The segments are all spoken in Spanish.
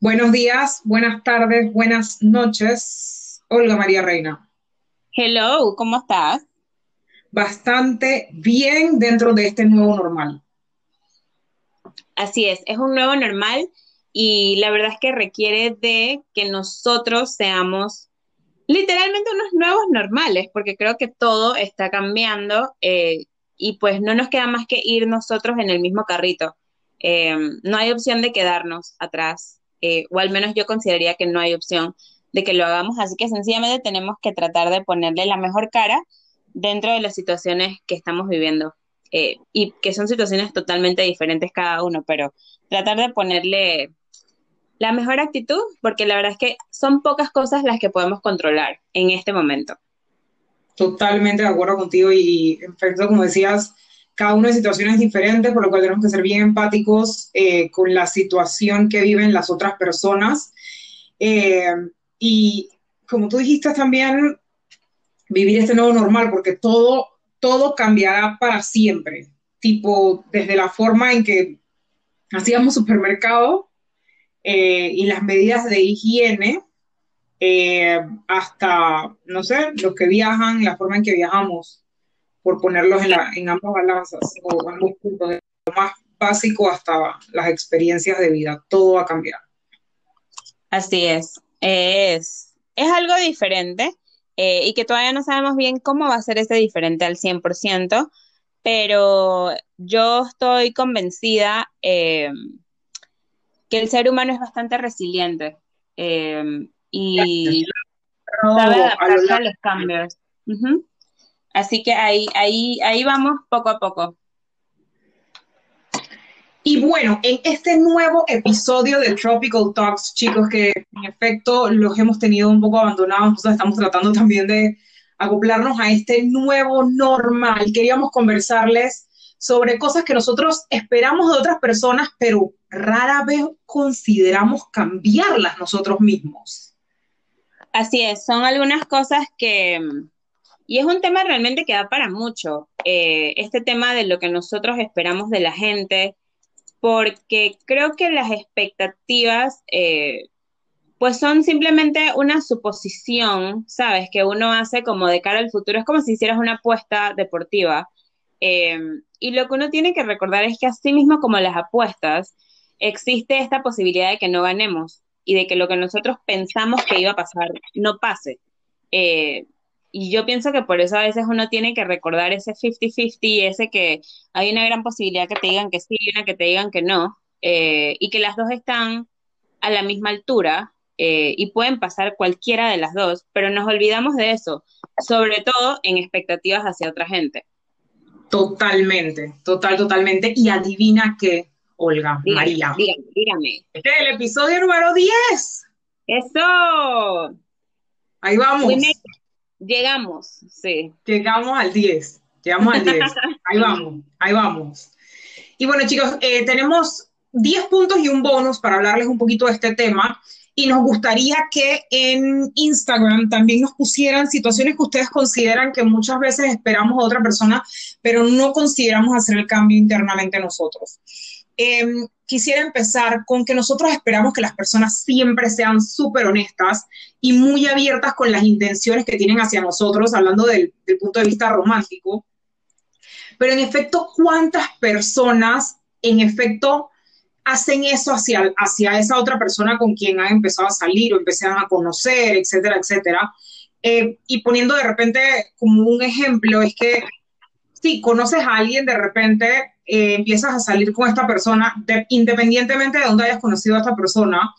Buenos días, buenas tardes, buenas noches. Olga María Reina. Hello, ¿cómo estás? Bastante bien dentro de este nuevo normal. Así es, es un nuevo normal y la verdad es que requiere de que nosotros seamos literalmente unos nuevos normales, porque creo que todo está cambiando eh, y pues no nos queda más que ir nosotros en el mismo carrito. Eh, no hay opción de quedarnos atrás, eh, o al menos yo consideraría que no hay opción de que lo hagamos, así que sencillamente tenemos que tratar de ponerle la mejor cara dentro de las situaciones que estamos viviendo. y que son situaciones totalmente diferentes cada uno, pero tratar de ponerle la mejor actitud, porque la verdad es que son pocas cosas las que podemos controlar en este momento. Totalmente de acuerdo contigo y, en efecto, como decías, cada uno de situaciones diferentes, por lo cual tenemos que ser bien empáticos eh, con la situación que viven las otras personas. Eh, y como tú dijiste también, vivir este nuevo normal, porque todo, todo cambiará para siempre. Tipo, desde la forma en que hacíamos supermercado eh, y las medidas de higiene hasta, no sé, los que viajan, la forma en que viajamos, por ponerlos en, la, en ambas balanzas o ambos puntos, de lo más básico hasta las experiencias de vida, todo va a cambiar. Así es, es, es algo diferente eh, y que todavía no sabemos bien cómo va a ser ese diferente al 100%, pero yo estoy convencida que el ser humano es bastante resiliente eh, y sabe adaptarse a los cambios. Así que ahí, ahí, ahí vamos poco a poco. Y bueno, en este nuevo episodio de Tropical Talks, chicos, que en efecto los hemos tenido un poco abandonados, nosotros estamos tratando también de acoplarnos a este nuevo normal. Queríamos conversarles sobre cosas que nosotros esperamos de otras personas, pero rara vez consideramos cambiarlas nosotros mismos. Así es, son algunas cosas que, y es un tema realmente que da para mucho, eh, este tema de lo que nosotros esperamos de la gente, porque creo que las expectativas, eh, pues son simplemente una suposición, ¿sabes? Que uno hace como de cara al futuro, es como si hicieras una apuesta deportiva. Eh, y lo que uno tiene que recordar es que así mismo como las apuestas, existe esta posibilidad de que no ganemos y de que lo que nosotros pensamos que iba a pasar no pase. Eh, y yo pienso que por eso a veces uno tiene que recordar ese 50-50, ese que hay una gran posibilidad que te digan que sí y una que te digan que no, eh, y que las dos están a la misma altura eh, y pueden pasar cualquiera de las dos, pero nos olvidamos de eso, sobre todo en expectativas hacia otra gente. Totalmente, total, totalmente. Y adivina qué, Olga, María. Dígame, dígame. Este es el episodio número 10. Eso. Ahí vamos. Llegamos, sí. Llegamos al 10. Llegamos al 10. ahí vamos, ahí vamos. Y bueno, chicos, eh, tenemos 10 puntos y un bonus para hablarles un poquito de este tema y nos gustaría que en Instagram también nos pusieran situaciones que ustedes consideran que muchas veces esperamos a otra persona, pero no consideramos hacer el cambio internamente nosotros. Em, quisiera empezar con que nosotros esperamos que las personas siempre sean súper honestas y muy abiertas con las intenciones que tienen hacia nosotros, hablando del, punto de vista romántico. Pero en efecto, ¿cuántas personas en efecto hacen eso hacia, hacia esa otra persona con quien han empezado a salir o empezaron a conocer, etcétera, etcétera. Eh, y poniendo de repente como un ejemplo, es que si conoces a alguien, de repente eh, empiezas a salir con esta persona, independientemente de dónde hayas conocido a esta persona,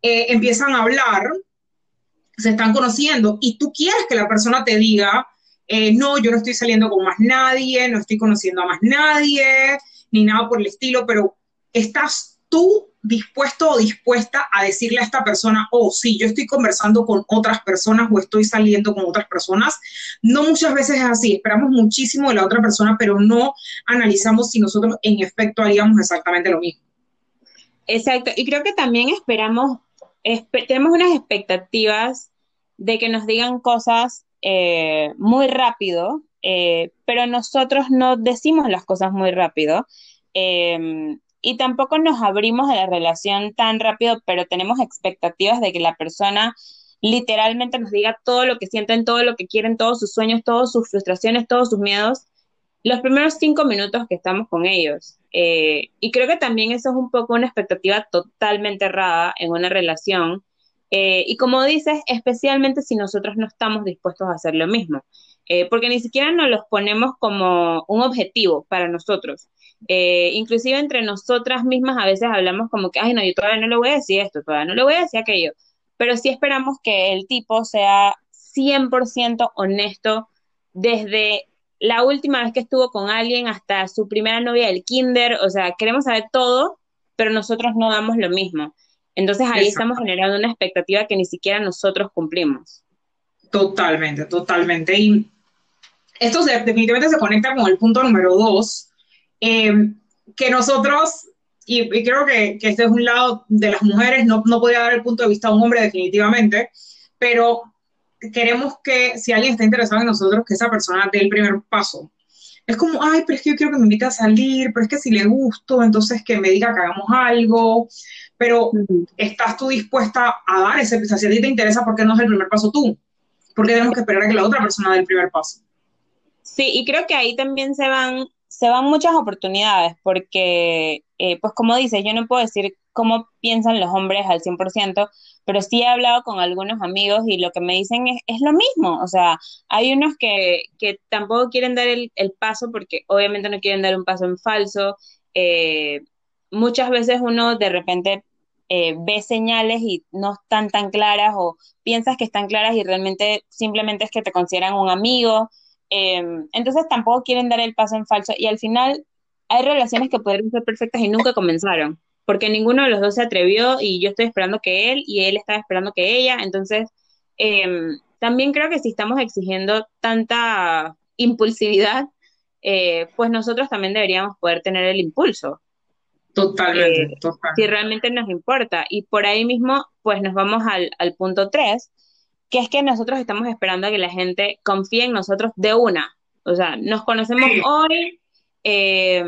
eh, empiezan a hablar, se están conociendo y tú quieres que la persona te diga, no, yo no estoy saliendo con más nadie, no estoy conociendo a más nadie, ni nada por el estilo, pero ¿estás tú dispuesto o dispuesta a decirle a esta persona, oh, sí, yo estoy conversando con otras personas o estoy saliendo con otras personas? No muchas veces es así, esperamos muchísimo de la otra persona, pero no analizamos si nosotros en efecto haríamos exactamente lo mismo. Exacto, y creo que también esperamos, tenemos unas expectativas de que nos digan cosas eh, muy rápido, eh, pero nosotros no decimos las cosas muy rápido. Eh, y tampoco nos abrimos de la relación tan rápido, pero tenemos expectativas de que la persona literalmente nos diga todo lo que sienten, todo lo que quieren, todos sus sueños, todas sus frustraciones, todos sus miedos, los primeros cinco minutos que estamos con ellos. Eh, y creo que también eso es un poco una expectativa totalmente errada en una relación. Eh, y como dices, especialmente si nosotros no estamos dispuestos a hacer lo mismo, eh, porque ni siquiera nos los ponemos como un objetivo para nosotros. inclusive entre nosotras mismas a veces hablamos como que, ay, no, yo todavía no le voy a decir esto, todavía no le voy a decir aquello pero sí esperamos que el tipo sea 100% honesto desde la última vez que estuvo con alguien hasta su primera novia del kinder, o sea, queremos saber todo, pero nosotros no damos lo mismo. Entonces ahí estamos generando una expectativa que ni siquiera nosotros cumplimos. Totalmente, totalmente. Y esto definitivamente se conecta con el punto número dos, eh, que nosotros y, creo que, que, este es un lado de las mujeres, no, no podría dar el punto de vista a un hombre definitivamente, pero queremos que si alguien está interesado en nosotros, que esa persona dé el primer paso. Es como, ay, pero es que yo quiero que me invite a salir, pero es que si le gusto, entonces que me diga que hagamos algo, pero ¿estás tú dispuesta a dar ese paso? Si a ti te interesa, ¿por qué no es el primer paso tú? Porque tenemos que esperar a que la otra persona dé el primer paso. Sí, y creo que ahí también se van se van muchas oportunidades porque, eh, pues como dices, yo no puedo decir cómo piensan los hombres al 100%, pero sí he hablado con algunos amigos y lo que me dicen es, es lo mismo. O sea, hay unos que, que tampoco quieren dar el, el, paso porque obviamente no quieren dar un paso en falso. Eh, muchas veces uno de repente eh, ve señales y no están tan claras o piensas que están claras y realmente simplemente es que te consideran un amigo Em, entonces tampoco quieren dar el paso en falso y al final hay relaciones que podrían ser perfectas y nunca comenzaron, porque ninguno de los dos se atrevió y yo estoy esperando que él y él estaba esperando que ella, entonces em, también creo que si estamos exigiendo tanta impulsividad, eh, pues nosotros también deberíamos poder tener el impulso. Totalmente, eh, Si realmente nos importa. Y por ahí mismo, pues nos vamos al, al punto 3, que es que nosotros estamos esperando a que la gente confíe en nosotros de una. O sea, nos conocemos hoy, eh,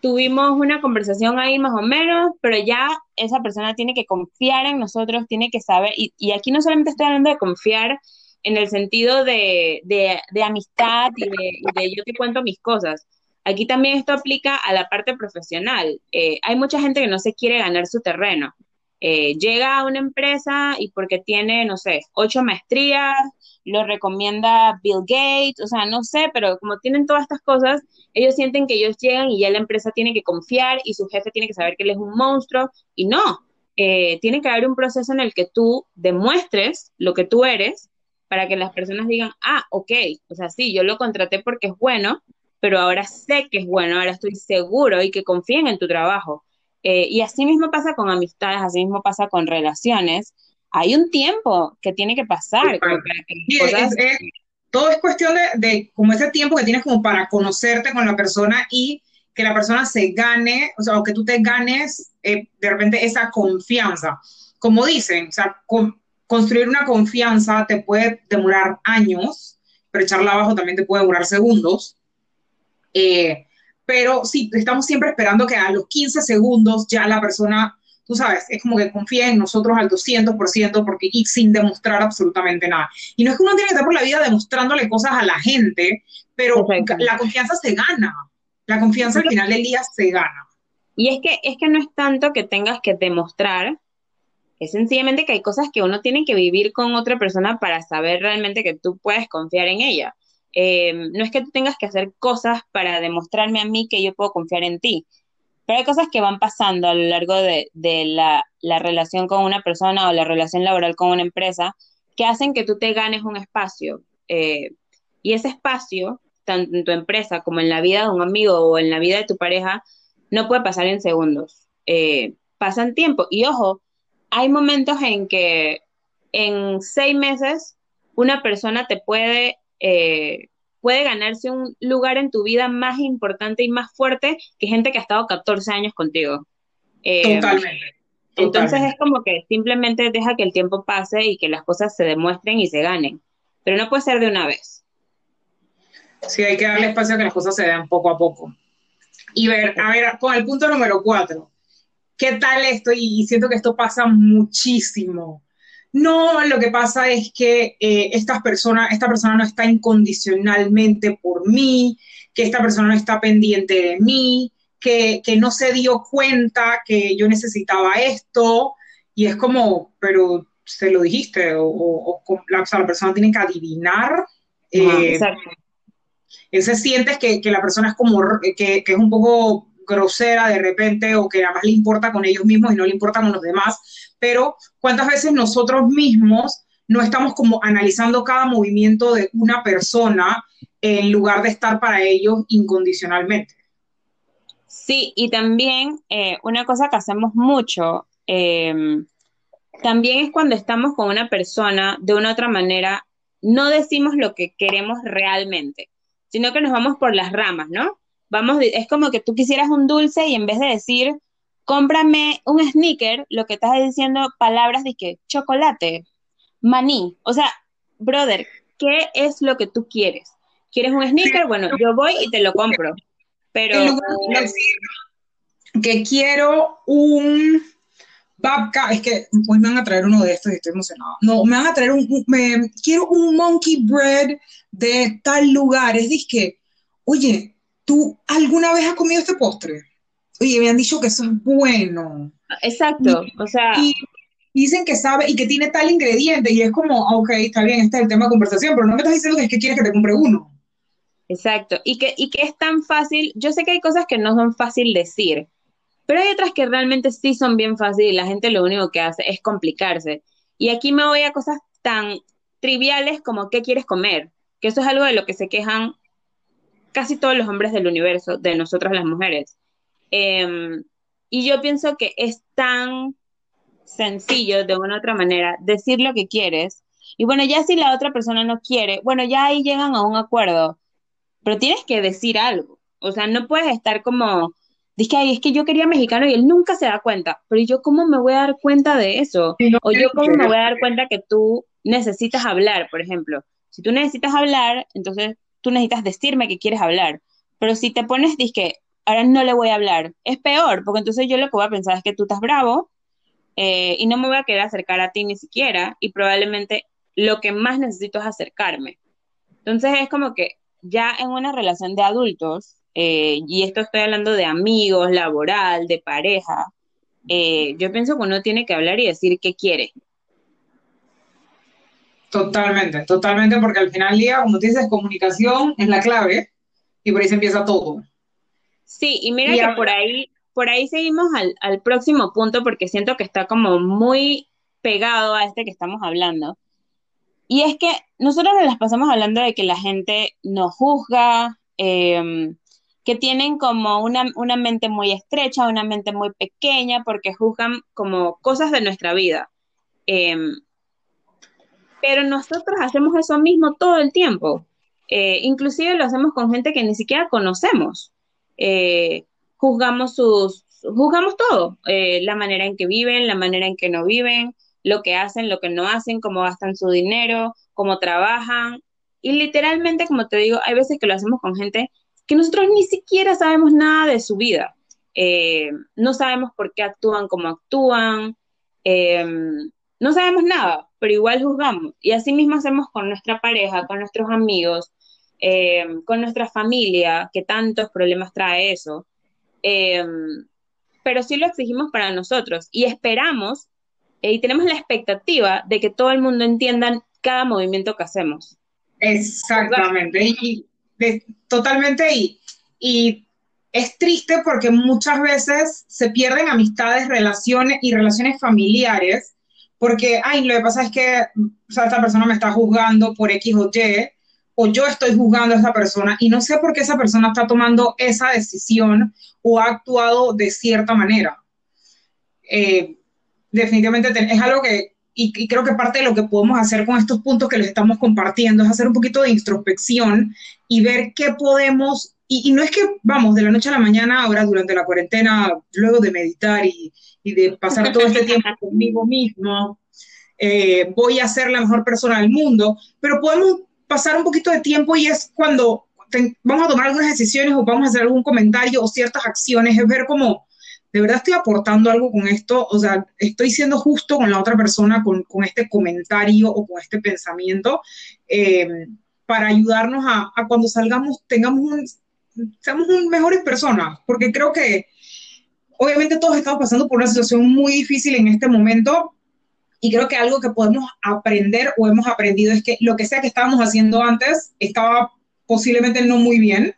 tuvimos una conversación ahí más o menos, pero ya esa persona tiene que confiar en nosotros, tiene que saber, y, y aquí no solamente estoy hablando de confiar en el sentido de, de, amistad y de, yo te cuento mis cosas. Aquí también esto aplica a la parte profesional. Eh, hay mucha gente que no se quiere ganar su terreno. Eh, llega a una empresa y porque tiene, no sé, ocho maestrías, lo recomienda Bill Gates, o sea, no sé, pero como tienen todas estas cosas, ellos sienten que ellos llegan y ya la empresa tiene que confiar y su jefe tiene que saber que él es un monstruo y no, eh, tiene que haber un proceso en el que tú demuestres lo que tú eres para que las personas digan, ah, ok, o sea, sí, yo lo contraté porque es bueno, pero ahora sé que es bueno, ahora estoy seguro y que confíen en tu trabajo. Eh, y así mismo pasa con amistades, así mismo pasa con relaciones. Hay un tiempo que tiene que pasar. todo es cuestión de, como ese tiempo que tienes como para conocerte con la persona y que la persona se gane, o sea, o que tú te ganes eh, de repente esa confianza. Como dicen, o sea, construir una confianza te puede demorar años, pero echarla abajo también te puede demorar segundos. Eh, pero sí, estamos siempre esperando que a los 15 segundos ya la persona, tú sabes, es como que confíe en nosotros al 200% porque, y sin demostrar absolutamente nada. Y no es que uno tiene que estar por la vida demostrándole cosas a la gente, pero la confianza se gana. La confianza al final del día se gana. Y es que, es que no es tanto que tengas que demostrar, es sencillamente que hay cosas que uno tiene que vivir con otra persona para saber realmente que tú puedes confiar en ella. Em, no es que tú tengas que hacer cosas para demostrarme a mí que yo puedo confiar en ti, pero hay cosas que van pasando a lo largo de, la, relación con una persona o la relación laboral con una empresa que hacen que tú te ganes un espacio. Eh, y ese espacio, tanto en tu empresa como en la vida de un amigo o en la vida de tu pareja, no puede pasar en segundos. Eh, pasan tiempo. Y ojo, hay momentos en que en seis meses una persona te puede eh, puede ganarse un lugar en tu vida más importante y más fuerte que gente que ha estado 14 años contigo. Eh, totalmente. Entonces es como que simplemente deja que el tiempo pase y que las cosas se demuestren y se ganen, pero no puede ser de una vez. Sí, hay que darle espacio a que las cosas se den poco a poco. Y ver, a ver, con el punto número cuatro, ¿qué tal esto? Y siento que esto pasa muchísimo. No, lo que pasa es que eh, esta persona no está incondicionalmente por mí, que esta persona no está pendiente de mí, que, no se dio cuenta que yo necesitaba esto, y es como, pero se lo dijiste, o, la, persona tiene que adivinar. Eh, exacto. Ese sientes que, la persona es como, que, que es un poco grosera de repente o que nada más le importa con ellos mismos y no le importa con los demás, pero cuántas veces nosotros mismos no estamos como analizando cada movimiento de una persona en lugar de estar para ellos incondicionalmente. Sí, y también eh, una cosa que hacemos mucho, em, también es cuando estamos con una persona de una otra manera, no decimos lo que queremos realmente, sino que nos vamos por las ramas, ¿no? Vamos, es como que tú quisieras un dulce y en vez de decir, cómprame un sneaker, lo que estás diciendo palabras de que chocolate, maní, o sea, brother, ¿qué es lo que tú quieres? ¿Quieres un sneaker? Bueno, yo voy y te lo compro. Pero que quiero un babka, es que hoy me van a traer uno de estos y estoy emocionado. No, me van a traer un, me, quiero un monkey bread de tal lugar. Es que, oye, ¿tú alguna vez has comido este postre? Oye, me han dicho que eso es bueno. Exacto, o sea... Y dicen que sabe y que tiene tal ingrediente y es como, ok, está bien, este es el tema de conversación, pero no me estás diciendo que es que quieres que te compre uno. Exacto, y que, y que es tan fácil, yo sé que hay cosas que no son fácil decir, pero hay otras que realmente sí son bien fáciles y la gente lo único que hace es complicarse. Y aquí me voy a cosas tan triviales como qué quieres comer, que eso es algo de lo que se quejan casi todos los hombres del universo, de nosotras las mujeres. Em, y yo pienso que es tan sencillo, de una u otra manera, decir lo que quieres. Y bueno, ya si la otra persona no quiere, bueno, ya ahí llegan a un acuerdo, pero tienes que decir algo. O sea, no puedes estar como, Dice, ay, es que yo quería mexicano y él nunca se da cuenta. Pero yo cómo me voy a dar cuenta de eso? o yo cómo me voy a dar cuenta que tú necesitas hablar, por ejemplo. Si tú necesitas hablar, entonces tú necesitas decirme que quieres hablar. Pero si te pones, que ahora no le voy a hablar, es peor, porque entonces yo lo que voy a pensar es que tú estás bravo eh, y no me voy a querer acercar a ti ni siquiera y probablemente lo que más necesito es acercarme. Entonces es como que ya en una relación de adultos, eh, y esto estoy hablando de amigos, laboral, de pareja, eh, yo pienso que uno tiene que hablar y decir qué quiere. Totalmente, totalmente, porque al final del día, como tú dices, comunicación es la clave y por ahí se empieza todo. Sí, y mira que por ahí, por ahí seguimos al, al próximo punto porque siento que está como muy pegado a este que estamos hablando. Y es que nosotros nos las pasamos hablando de que la gente nos juzga, eh, que tienen como una, mente muy estrecha, una mente muy pequeña, porque juzgan como cosas de nuestra vida. Em, pero nosotros hacemos eso mismo todo el tiempo. Eh, inclusive lo hacemos con gente que ni siquiera conocemos. Eh, juzgamos sus, juzgamos todo, eh, la manera en que viven, la manera en que no viven, lo que hacen, lo que no hacen, cómo gastan su dinero, cómo trabajan. Y literalmente, como te digo, hay veces que lo hacemos con gente que nosotros ni siquiera sabemos nada de su vida. Eh, no sabemos por qué actúan como actúan, no sabemos nada, pero igual juzgamos. Y así mismo hacemos con nuestra pareja, con nuestros amigos, eh, con nuestra familia, que tantos problemas trae eso. pero sí lo exigimos para nosotros y esperamos y tenemos la expectativa de que todo el mundo entienda cada movimiento que hacemos. Exactamente. Y, totalmente y, y es triste porque muchas veces se pierden amistades, relaciones y relaciones familiares porque, ay, lo que pasa es que esta persona me está juzgando por X o Y, o yo estoy juzgando a esa persona y no sé por qué esa persona está tomando esa decisión o ha actuado de cierta manera. Eh, definitivamente es algo que, y, creo que parte de lo que podemos hacer con estos puntos que les estamos compartiendo es hacer un poquito de introspección y ver qué podemos, y, no es que vamos de la noche a la mañana, ahora durante la cuarentena, luego de meditar y, de pasar todo este tiempo conmigo mismo, eh, voy a ser la mejor persona del mundo, pero podemos pasar un poquito de tiempo y es cuando vamos a tomar algunas decisiones o vamos a hacer algún comentario o ciertas acciones, es ver cómo de verdad estoy aportando algo con esto, o sea, estoy siendo justo con la otra persona con, con este comentario o con este pensamiento eh, para ayudarnos a, a, cuando salgamos tengamos un, seamos un, mejores personas, porque creo que obviamente todos estamos pasando por una situación muy difícil en este momento y creo que algo que podemos aprender o hemos aprendido es que lo que sea que estábamos haciendo antes estaba posiblemente no muy bien.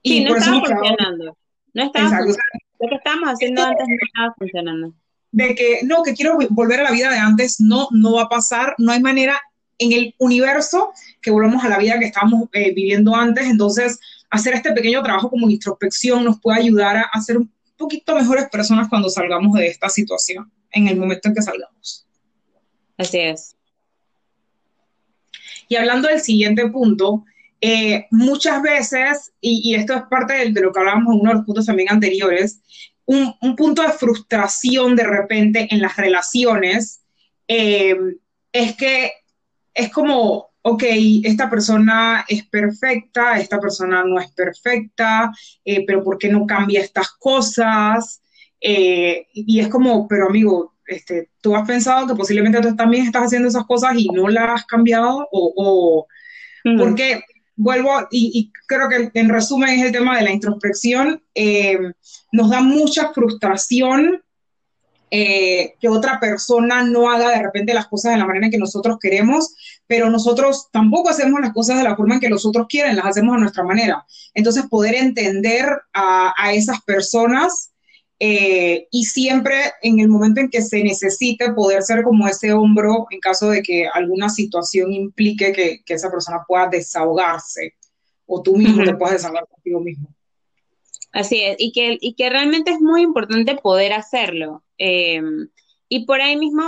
Y sí, no por estaba eso funcionando. No estaba funcionando. Lo que estábamos haciendo antes no estaba funcionando. De que, no, que quiero volver a la vida de antes, no, no va a pasar, no hay manera en el universo que volvamos a la vida que estábamos eh, viviendo antes, entonces hacer este pequeño trabajo como introspección nos puede ayudar a, a ser un poquito mejores personas cuando salgamos de esta situación, en el momento en que salgamos. Así es. Y hablando del siguiente punto, eh, muchas veces, y, esto es parte de, lo que hablábamos en uno de los puntos también anteriores, un, un punto de frustración de repente en las relaciones eh, es que es como, ok, esta persona es perfecta, esta persona no es perfecta, eh, pero ¿por qué no cambia estas cosas? Y es como, pero amigo, este, tú has pensado que posiblemente tú también estás haciendo esas cosas y no las has cambiado, o, o mm. porque vuelvo, y, y, creo que en resumen es el tema de la introspección, eh, nos da mucha frustración eh, que otra persona no haga de repente las cosas de la manera en que nosotros queremos, pero nosotros tampoco hacemos las cosas de la forma en que los otros quieren, las hacemos a nuestra manera. Entonces, poder entender a, a esas personas eh, y siempre en el momento en que se necesite poder ser como ese hombro en caso de que alguna situación implique que, que esa persona pueda desahogarse o tú mismo uh -huh. te puedas desahogar contigo mismo. Así es, y que, y que realmente es muy importante poder hacerlo. Eh, y por ahí mismo,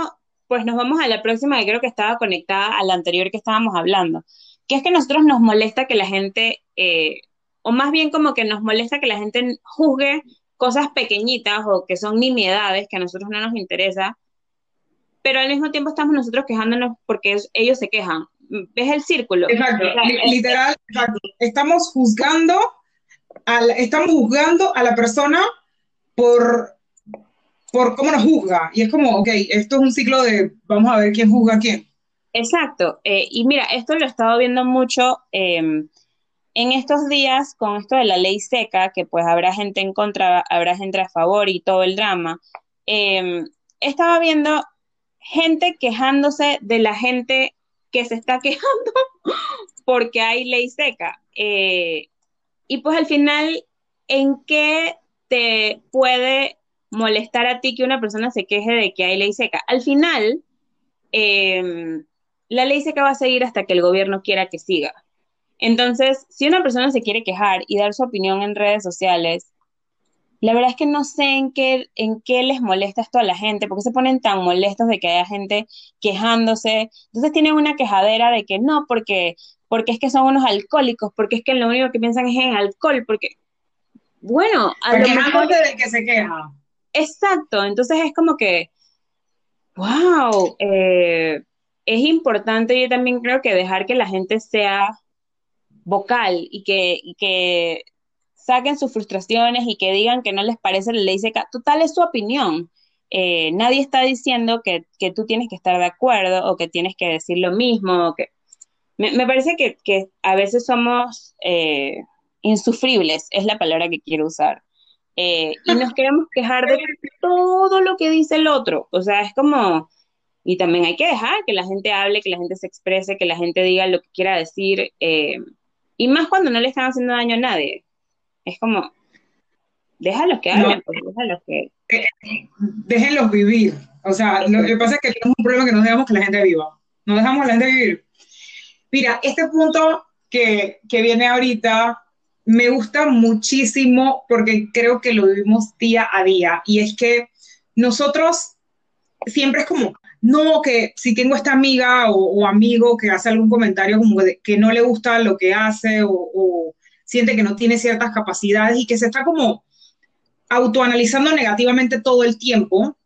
pues nos vamos a la próxima, que creo que estaba conectada a la anterior que estábamos hablando, que es que a nosotros nos molesta que la gente, eh, o más bien como que nos molesta que la gente juzgue cosas pequeñitas o que son nimiedades que a nosotros no nos interesa, pero al mismo tiempo estamos nosotros quejándonos porque ellos se quejan. ¿Ves el círculo? Exacto, o sea, literal, exacto. Estamos juzgando, a la, estamos juzgando a la persona por, por cómo nos juzga. Y es como, ok, esto es un ciclo de vamos a ver quién juzga a quién. Exacto. Eh, y mira, esto lo he estado viendo mucho. Eh, en estos días, con esto de la ley seca, que pues habrá gente en contra, habrá gente a favor y todo el drama, eh, estaba viendo gente quejándose de la gente que se está quejando porque hay ley seca. Eh, y pues al final, ¿en qué te puede molestar a ti que una persona se queje de que hay ley seca? Al final, eh, la ley seca va a seguir hasta que el gobierno quiera que siga. Entonces, si una persona se quiere quejar y dar su opinión en redes sociales, la verdad es que no sé en qué, en qué les molesta esto a la gente, porque se ponen tan molestos de que haya gente quejándose. Entonces tienen una quejadera de que no, porque, porque es que son unos alcohólicos, porque es que lo único que piensan es en alcohol, porque, bueno, a porque lo mejor... del que se queja. Exacto, entonces es como que, wow, eh, es importante yo también creo que dejar que la gente sea vocal y que, y que saquen sus frustraciones y que digan que no les parece la ley seca. Total, es su opinión. Eh, nadie está diciendo que, que, tú tienes que estar de acuerdo o que tienes que decir lo mismo. que... me, me parece que, que, a veces somos eh, insufribles, es la palabra que quiero usar. Eh, y nos queremos quejar de todo lo que dice el otro. O sea, es como, y también hay que dejar que la gente hable, que la gente se exprese, que la gente diga lo que quiera decir. Eh, y más cuando no le están haciendo daño a nadie. Es como, déjalos que hablen, no. pues, déjalos que... Déjenlos vivir. O sea, lo que pasa es que tenemos un problema que no dejamos que la gente viva. No dejamos a la gente vivir. Mira, este punto que, que viene ahorita me gusta muchísimo porque creo que lo vivimos día a día. Y es que nosotros siempre es como, no, que si tengo esta amiga o, amigo que hace algún comentario como que no le gusta lo que hace o, o, siente que no tiene ciertas capacidades y que se está como autoanalizando negativamente todo el tiempo,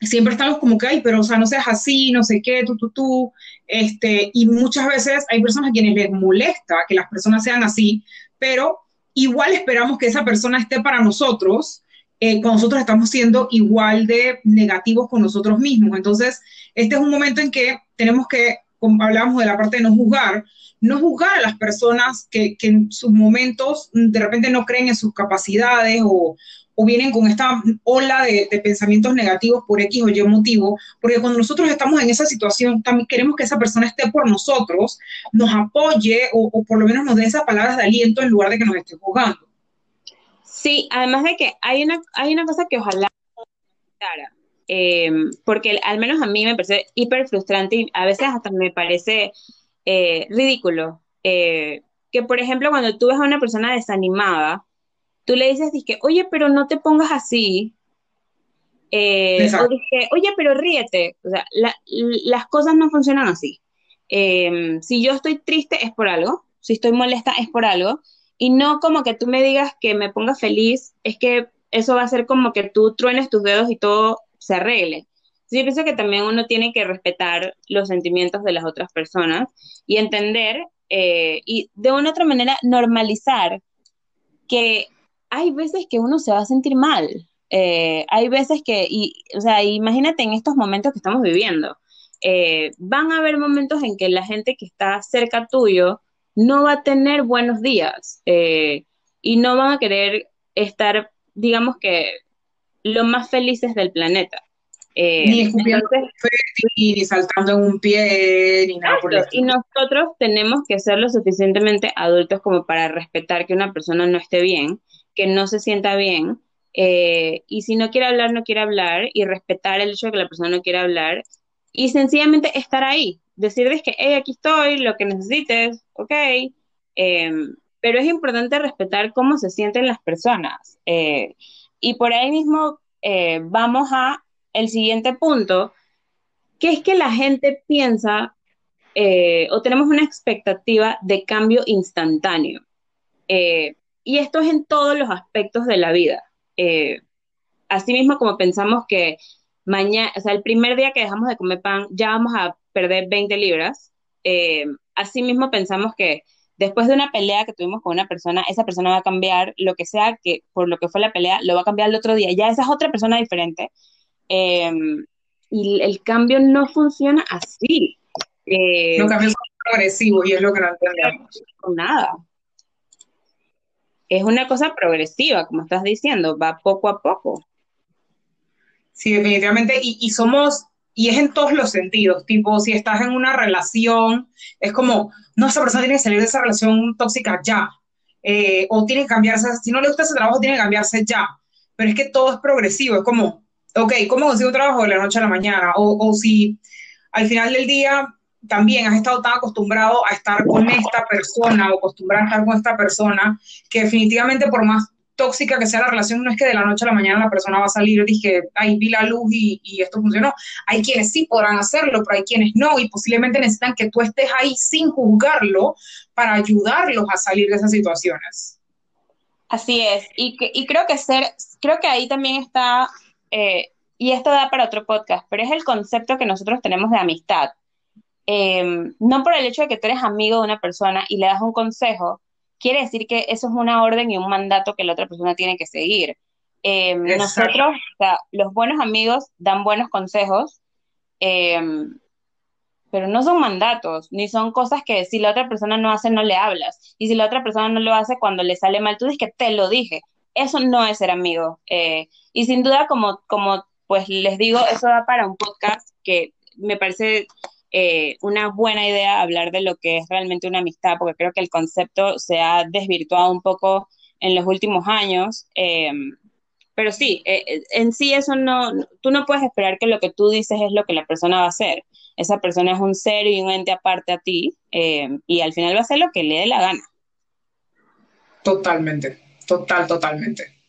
siempre estamos como que, ay, pero o sea, no seas así, no sé qué, tú, tú, tú, este, y muchas veces hay personas a quienes les molesta que las personas sean así, pero igual esperamos que esa persona esté para nosotros eh, nosotros estamos siendo igual de negativos con nosotros mismos. Entonces, este es un momento en que tenemos que, como hablamos de la parte de no juzgar, no juzgar a las personas que, en sus momentos de repente no creen en sus capacidades o, o vienen con esta ola de, pensamientos negativos por X o Y motivo, porque cuando nosotros estamos en esa situación, también queremos que esa persona esté por nosotros, nos apoye o, por lo menos nos dé esas palabras de aliento en lugar de que nos esté jugando. Sí, además de que hay una, hay una cosa que ojalá eh, porque al menos a mí me parece hiper frustrante y a veces hasta me parece eh, ridículo. Eh, que, por ejemplo, cuando tú ves a una persona desanimada, tú le dices, dije, oye, pero no te pongas así. Eh, o dije, oye, pero ríete. O sea, las cosas no funcionan así. Si yo estoy triste es por algo, si estoy molesta es por algo, y no como que tú me digas que me ponga feliz, es que eso va a ser como que tú truenes tus dedos y todo se arregle. yo pienso que también uno tiene que respetar los sentimientos de las otras personas y entender eh, y de una otra manera normalizar que hay veces que uno se va a sentir mal. Eh, hay veces que, y, o sea, imagínate en estos momentos que estamos viviendo. Eh, van a haber momentos en que la gente que está cerca tuyo no va a tener buenos días eh, y no van a querer estar, digamos que, lo más felices del planeta. ni escupiendo ni saltando en un pie, ni nada por Y nosotros tenemos que ser lo suficientemente adultos como para respetar que una persona no esté bien que no se sienta bien. Eh, y si no quiere hablar, no quiere hablar y respetar el hecho de que la persona no quiere hablar y sencillamente estar ahí, decirles que, hey, aquí estoy, lo que necesites, ok. Em, pero es importante respetar cómo se sienten las personas. Eh, y por ahí mismo eh, vamos a el siguiente punto, que es que la gente piensa o tenemos una expectativa de cambio instantáneo. Y esto es en todos los aspectos de la vida. Eh, asimismo, como pensamos que mañana, o sea, el primer día que dejamos de comer pan, ya vamos a perder 20 libras. Eh, asimismo, pensamos que después de una pelea que tuvimos con una persona, esa persona va a cambiar lo que sea que por lo que fue la pelea, lo va a cambiar el otro día. Ya esa es otra persona diferente. Eh, y el cambio no funciona así. Eh, Los cambios son progresivos y es lo que no entendemos. Nada es una cosa progresiva, como estás diciendo, va poco a poco. Sí, definitivamente, y, somos, y es en todos los sentidos, tipo, si estás en una relación, es como, no, esa persona tiene que salir de esa relación tóxica ya, eh, o tiene que cambiarse, si no le gusta ese trabajo, tiene que cambiarse ya, pero es que todo es progresivo, es como, ok, ¿cómo consigo un trabajo de la noche a la mañana? O, o si al final del día también has estado tan acostumbrado a estar con esta persona o acostumbrado a estar con esta persona que definitivamente por más tóxica que sea la relación, no es que de la noche a la mañana la persona va a salir dije, ahí vi la luz y, y, esto funcionó. Hay quienes sí podrán hacerlo, pero hay quienes no, y posiblemente necesitan que tú estés ahí sin juzgarlo para ayudarlos a salir de esas situaciones. Así es, y, y creo que ser, creo que ahí también está, eh, y esto da para otro podcast, pero es el concepto que nosotros tenemos de amistad. Em, no por el hecho de que tú eres amigo de una persona y le das un consejo, quiere decir que eso es una orden y un mandato que la otra persona tiene que seguir. Em, nosotros, o sea, los buenos amigos dan buenos consejos, em, pero no son mandatos, ni son cosas que si la otra persona no hace, no le hablas. Y si la otra persona no lo hace, cuando le sale mal, tú dices que te lo dije. Eso no es ser amigo. Eh, y sin duda, como, como pues les digo, eso da para un podcast que me parece eh, una buena idea hablar de lo que es realmente una amistad, porque creo que el concepto se ha desvirtuado un poco en los últimos años. Em, pero sí, eh, eh, en sí eso no, tú no puedes esperar que lo que tú dices es lo que la persona va a hacer. Esa persona es un ser y un ente aparte a ti em, y al final va a hacer lo que le dé la gana. Totalmente, total, totalmente.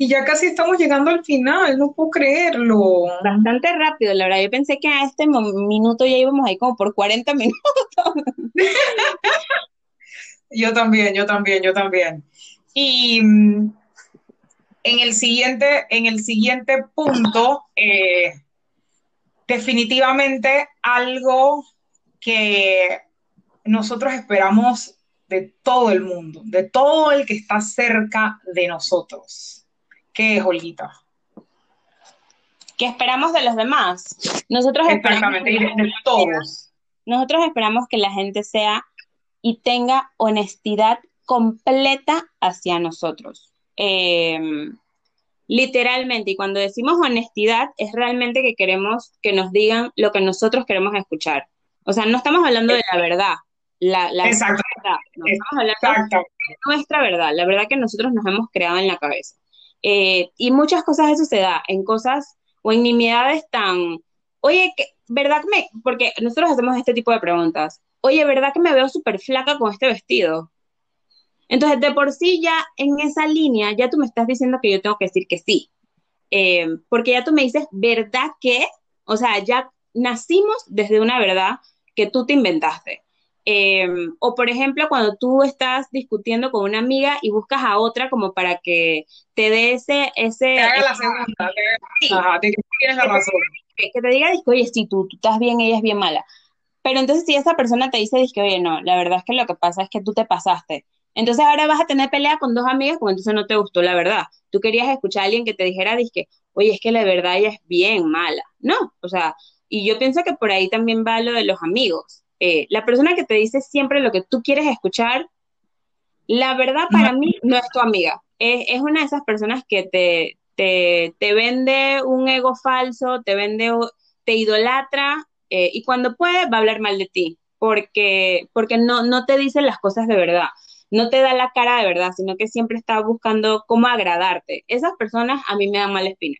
Y ya casi estamos llegando al final, no puedo creerlo. Bastante rápido, la verdad. Yo pensé que a este minuto ya íbamos ahí como por 40 minutos. yo también, yo también, yo también. Y mm, en el siguiente, en el siguiente punto, eh, definitivamente algo que nosotros esperamos de todo el mundo, de todo el que está cerca de nosotros. ¿Qué es, Olguita? ¿Qué esperamos de los demás? Nosotros Exactamente, y de, todos. Nosotros esperamos que la gente sea y tenga honestidad completa hacia nosotros. Em, literalmente, y cuando decimos honestidad, es realmente que queremos que nos digan lo que nosotros queremos escuchar. O sea, no estamos hablando de la verdad, la, la Exacto. verdad, no, estamos hablando de nuestra verdad, la verdad que nosotros nos hemos creado en la cabeza. Eh, y muchas cosas eso se da en cosas o en nimiedades tan, oye, ¿verdad que me, porque nosotros hacemos este tipo de preguntas, oye, ¿verdad que me veo súper flaca con este vestido? Entonces, de por sí ya en esa línea, ya tú me estás diciendo que yo tengo que decir que sí. Eh, porque ya tú me dices, ¿verdad que? O sea, ya nacimos desde una verdad que tú te inventaste. Eh, o por ejemplo, cuando tú estás discutiendo con una amiga y buscas a otra como para que te dé ese... ese te haga la segunda. Sí. Ajá, te, tienes la razón. Que, que te diga, oye, si tú, tú estás bien, ella es bien mala. Pero entonces si esa persona te dice, oye, no, la verdad es que lo que pasa es que tú te pasaste. Entonces ahora vas a tener pelea con dos amigas porque entonces no te gustó la verdad. Tú querías escuchar a alguien que te dijera, dije, oye, es que la verdad ella es bien mala. No, o sea, y yo pienso que por ahí también va lo de los amigos. Eh, la persona que te dice siempre lo que tú quieres escuchar, la verdad para mí no es tu amiga. Es, es una de esas personas que te, te, te, vende un ego falso, te vende, te idolatra eh, y cuando puede va a hablar mal de ti porque, porque no, no te dice las cosas de verdad no te da la cara de verdad, sino que siempre está buscando cómo agradarte. Esas personas a mí me dan mala espina.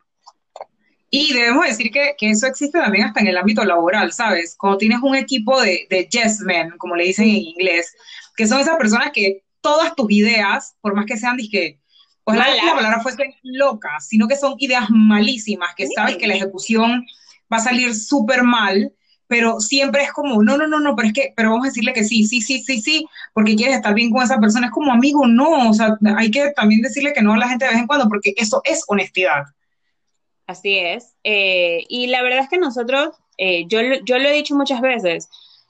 Y debemos decir que, que, eso existe también hasta en el ámbito laboral, ¿sabes? Cuando tienes un equipo de, de yes men, como le dicen en inglés, que son esas personas que todas tus ideas, por más que sean, disque, pues la, la palabra fuese locas, sino que son ideas malísimas, que sí. sabes que la ejecución va a salir súper mal, pero siempre es como, no, no, no, no, pero es que, pero vamos a decirle que sí, sí, sí, sí, sí, porque quieres estar bien con esa persona, es como amigo, no, o sea, hay que también decirle que no a la gente de vez en cuando, porque eso es honestidad. Así es, eh, y la verdad es que nosotros, eh, yo, yo lo he dicho muchas veces,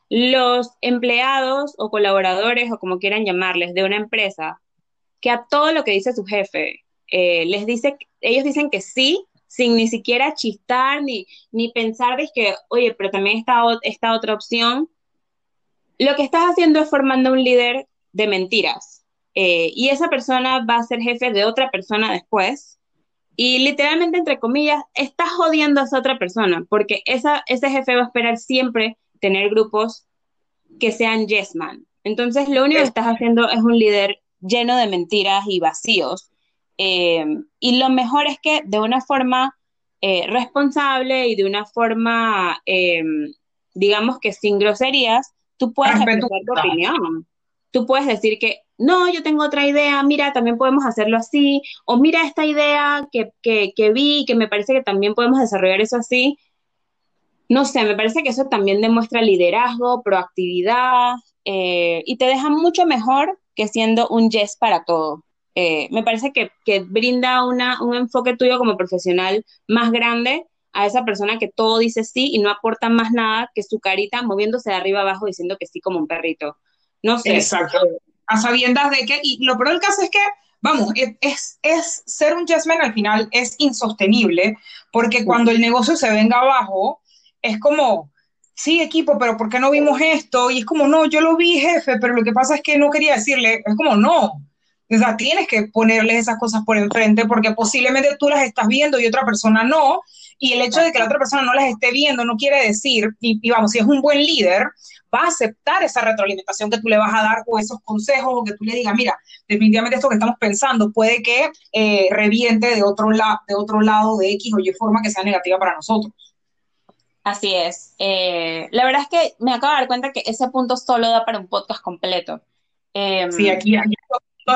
los empleados o colaboradores o como quieran llamarles de una empresa, que a todo lo que dice su jefe, eh, les dice, ellos dicen que sí, sin ni siquiera chistar ni, ni pensar que, oye, pero también está esta otra opción, lo que estás haciendo es formando un líder de mentiras. Eh, y esa persona va a ser jefe de otra persona después. Y literalmente, entre comillas, estás jodiendo a esa otra persona, porque esa, ese jefe va a esperar siempre tener grupos que sean yes man. Entonces, lo único que estás haciendo es un líder lleno de mentiras y vacíos, eh, y lo mejor es que de una forma eh, responsable y de una forma, eh, digamos que sin groserías, tú puedes expresar tu opinión. Tú puedes decir que, no, yo tengo otra idea, mira, también podemos hacerlo así, o mira esta idea que, que, vi, que me parece que también podemos desarrollar eso así. No sé, me parece que eso también demuestra liderazgo, proactividad, y te deja mucho mejor que siendo un yes para todo. Eh, me parece que, que brinda una, un enfoque tuyo como profesional más grande a esa persona que todo dice sí y no aporta más nada que su carita moviéndose de arriba abajo diciendo que sí como un perrito. No sé. Exacto. A sabiendas de que, y lo peor del caso es que, vamos, es, es ser un yes man al final es insostenible, porque cuando el negocio se venga abajo, es como, sí, equipo, pero ¿por qué no vimos esto? Y es como, no, yo lo vi, jefe, pero lo que pasa es que no quería decirle, es como, no, o sea, tienes que ponerles esas cosas por enfrente porque posiblemente tú las estás viendo y otra persona no. Y el hecho de que la otra persona no las esté viendo no quiere decir, y, y, vamos, si es un buen líder, va a aceptar esa retroalimentación que tú le vas a dar o esos consejos o que tú le digas, mira, definitivamente esto que estamos pensando puede que eh, reviente de otro, la, de otro lado de X o Y forma que sea negativa para nosotros. Así es. Eh, la verdad es que me acabo de dar cuenta que ese punto solo da para un podcast completo. Eh, sí, aquí, aquí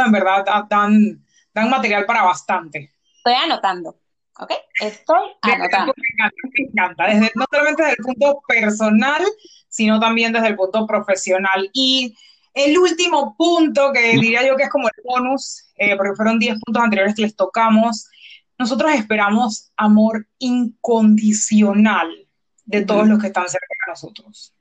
en verdad dan, dan material para bastante. Estoy anotando, ¿ok? Estoy anotando. Me encanta, me encanta. Desde, no solamente desde el punto personal, sino también desde el punto profesional. Y el último punto, que diría yo que es como el bonus, eh, porque fueron 10 puntos anteriores que les tocamos, nosotros esperamos amor incondicional de todos los que están cerca de nosotros.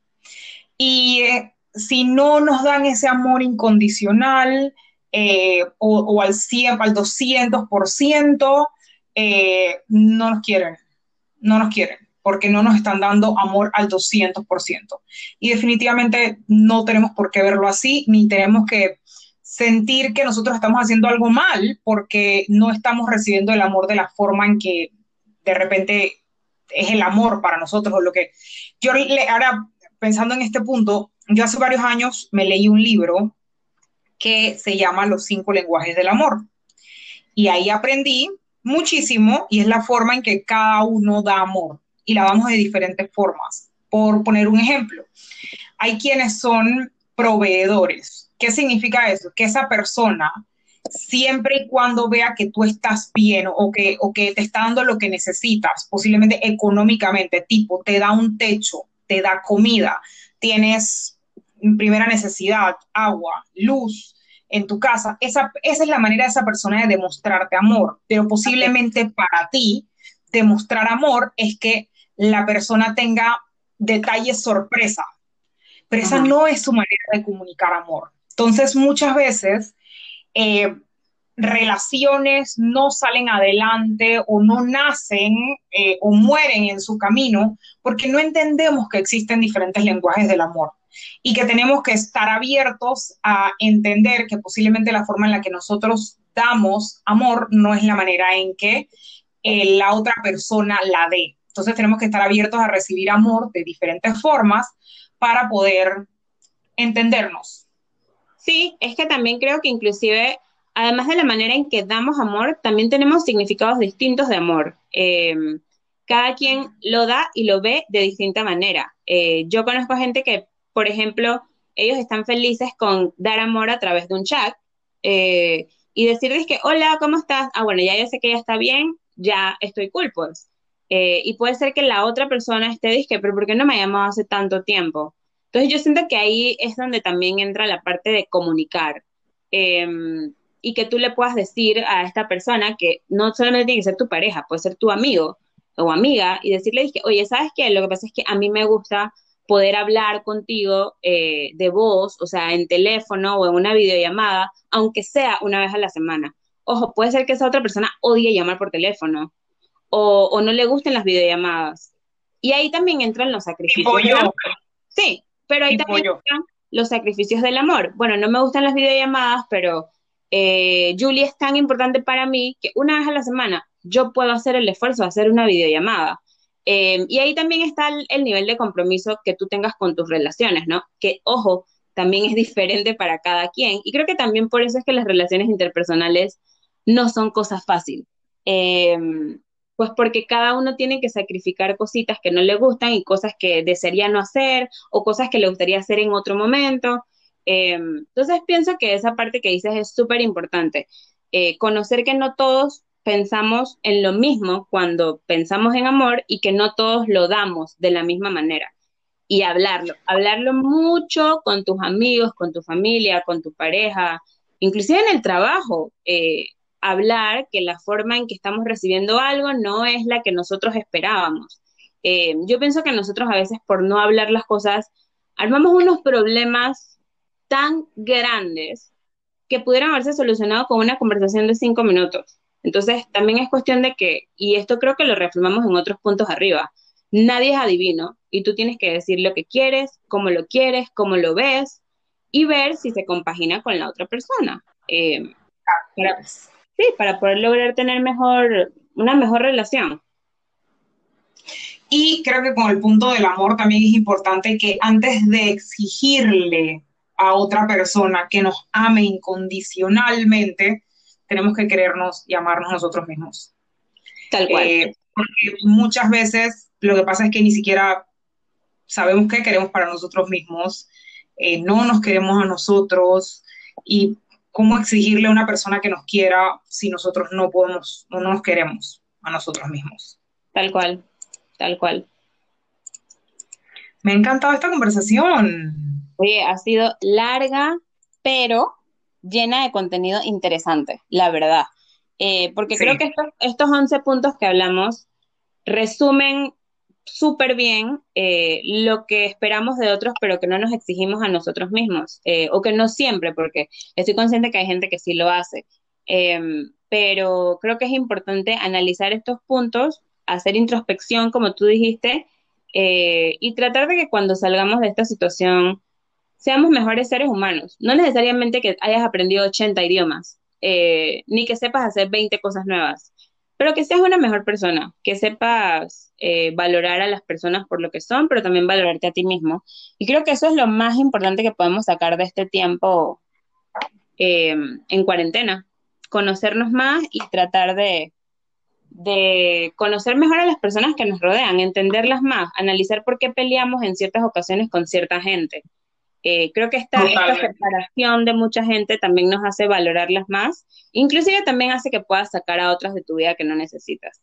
Y eh, si no nos dan ese amor incondicional eh, o, al 100, al 200%, eh, no nos quieren, no nos quieren, porque no nos están dando amor al 200%. Y definitivamente no tenemos por qué verlo así, ni tenemos que sentir que nosotros estamos haciendo algo mal porque no estamos recibiendo el amor de la forma en que de repente es el amor para nosotros o lo que yo ahora pensando en este punto, yo hace varios años me leí un libro que se llama Los cinco lenguajes del amor. Y ahí aprendí muchísimo y es la forma en que cada uno da amor y la damos de diferentes formas. Por poner un ejemplo, hay quienes son proveedores ¿Qué significa eso? Que esa persona, siempre y cuando vea que tú estás bien o que, o que te está dando lo que necesitas, posiblemente económicamente, tipo, te da un techo, te da comida, tienes primera necesidad, agua, luz en tu casa, esa, esa es la manera de esa persona de demostrarte amor, pero posiblemente para ti, demostrar amor es que la persona tenga detalles sorpresa, pero esa no es su manera de comunicar amor. Entonces, muchas veces eh, relaciones no salen adelante o no nacen eh, o mueren en su camino porque no entendemos que existen diferentes lenguajes del amor y que tenemos que estar abiertos a entender que posiblemente la forma en la que nosotros damos amor no es la manera en que eh, la otra persona la dé. Entonces tenemos que estar abiertos a recibir amor de diferentes formas para poder entendernos Sí, es que también creo que inclusive, además de la manera en que damos amor, también tenemos significados distintos de amor. Eh, cada quien lo da y lo ve de distinta manera. Eh, yo conozco gente que, por ejemplo, ellos están felices con dar amor a través de un chat eh, y decirles que, hola, ¿cómo estás? Ah, bueno, ya yo sé que ya está bien, ya estoy cool, pues. y puede ser que la otra persona esté disque, pero ¿por qué no me ha llamado hace tanto tiempo? Entonces yo siento que ahí es donde también entra la parte de comunicar em, y que tú le puedas decir a esta persona que no solamente tiene que ser tu pareja, puede ser tu amigo o amiga y decirle, oye, ¿sabes qué? Lo que pasa es que a mí me gusta poder hablar contigo eh, de voz, o sea, en teléfono o en una videollamada, aunque sea una vez a la semana. Ojo, puede ser que esa otra persona odie llamar por teléfono o, o no le gusten las videollamadas. Y ahí también entran los sacrificios. Sí, pero ahí también están los sacrificios del amor. Bueno, no me gustan las videollamadas, pero eh, Julie es tan importante para mí que una vez a la semana yo puedo hacer el esfuerzo de hacer una videollamada. Eh, y ahí también está el, nivel de compromiso que tú tengas con tus relaciones, ¿no? Que, ojo, también es diferente para cada quien. Y creo que también por eso es que las relaciones interpersonales no son cosas fáciles. Eh, pues porque cada uno tiene que sacrificar cositas que no le gustan y cosas que desearía no hacer o cosas que le gustaría hacer en otro momento. Em, entonces pienso que esa parte que dices es súper importante. Eh, conocer que no todos pensamos en lo mismo cuando pensamos en amor y que no todos lo damos de la misma manera. Y hablarlo, hablarlo mucho con tus amigos, con tu familia, con tu pareja, inclusive en el trabajo. Eh, hablar que la forma en que estamos recibiendo algo no es la que nosotros esperábamos. Eh, yo pienso que nosotros a veces por no hablar las cosas armamos unos problemas tan grandes que pudieran haberse solucionado con una conversación de cinco minutos. Entonces, también es cuestión de que, y esto creo que lo reafirmamos en otros puntos arriba, nadie es adivino y tú tienes que decir lo que quieres, cómo lo quieres, cómo lo ves y ver si se compagina con la otra persona. Eh, sí, para poder lograr tener mejor, una mejor relación. Y creo que con el punto del amor también es importante que antes de exigirle a otra persona que nos ame incondicionalmente, tenemos que querernos y amarnos nosotros mismos. Tal cual. Eh, porque muchas veces lo que pasa es que ni siquiera sabemos qué queremos para nosotros mismos, eh, no nos queremos a nosotros y ¿cómo exigirle a una persona que nos quiera si nosotros no podemos o no nos queremos a nosotros mismos? Tal cual, tal cual. Me ha encantado esta conversación. Oye, ha sido larga, pero llena de contenido interesante, la verdad. Eh, porque creo que estos, estos 11 puntos que hablamos resumen súper bien eh, lo que esperamos de otros, pero que no nos exigimos a nosotros mismos, eh, o que no siempre, porque estoy consciente que hay gente que sí lo hace. Em, pero creo que es importante analizar estos puntos, hacer introspección, como tú dijiste, eh, y tratar de que cuando salgamos de esta situación seamos mejores seres humanos. No necesariamente que hayas aprendido 80 idiomas, ni que sepas hacer 20 cosas nuevas, pero que seas una mejor persona, que sepas eh, valorar a las personas por lo que son, pero también valorarte a ti mismo. Y creo que eso es lo más importante que podemos sacar de este tiempo eh, en cuarentena, conocernos más y tratar de, de conocer mejor a las personas que nos rodean, entenderlas más, analizar por qué peleamos en ciertas ocasiones con cierta gente. Eh, creo que esta, esta, separación de mucha gente también nos hace valorarlas más, inclusive también hace que puedas sacar a otras de tu vida que no necesitas.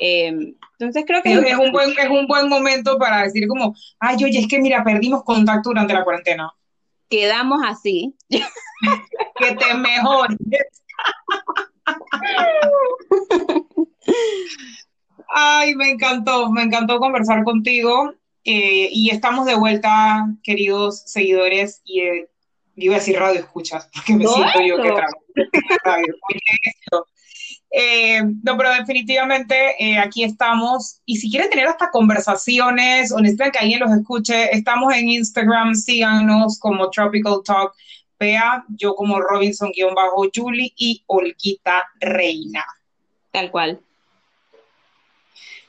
Eh, entonces creo que es, un buen, es un buen momento para decir como, ay, oye, es que mira, perdimos contacto durante la cuarentena. Quedamos así. que te mejores. Ay, me encantó, me encantó conversar contigo. Eh, y estamos de vuelta, queridos seguidores, y eh, iba a decir radio escuchas, porque me siento yo que trabajo radio. Eh, no, pero definitivamente eh, aquí estamos. Y si quieren tener hasta conversaciones o necesitan que alguien los escuche, estamos en Instagram, síganos como Tropical Talk. Vea, yo como Robinson-Julie y Olquita Reina. Tal cual.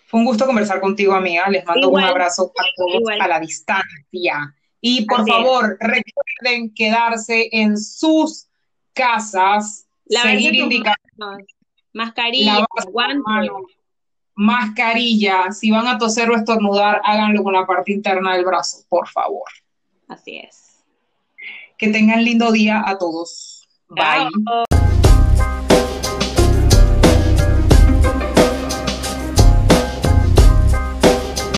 Fue un gusto conversar contigo, amiga. Les mando un abrazo a todos a la distancia. Y por favor, recuerden quedarse en sus casas, seguir indicaciones. Mascarilla, Mascarilla. Si van a toser o estornudar, háganlo con la parte interna del brazo, por favor. Así es. Que tengan lindo día a todos. Bye.